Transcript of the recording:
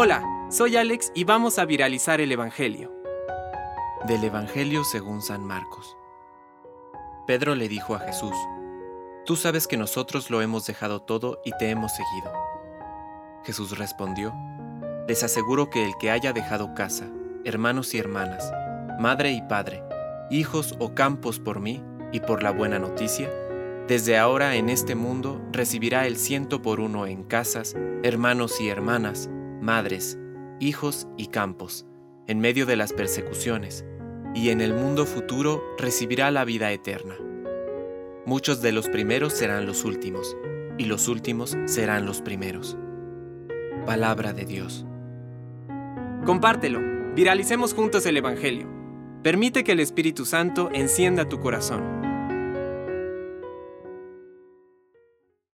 Hola, soy Alex y vamos a viralizar el Evangelio. Del Evangelio según San Marcos. Pedro le dijo a Jesús, Tú sabes que nosotros lo hemos dejado todo y te hemos seguido. Jesús respondió, Les aseguro que el que haya dejado casa, hermanos y hermanas, madre y padre, hijos o campos por mí y por la buena noticia, desde ahora en este mundo recibirá el ciento por uno en casas, hermanos y hermanas, madres, hijos y campos, en medio de las persecuciones, y en el mundo futuro recibirá la vida eterna. Muchos de los primeros serán los últimos, y los últimos serán los primeros. Palabra de Dios. Compártelo, viralicemos juntos el Evangelio. Permite que el Espíritu Santo encienda tu corazón.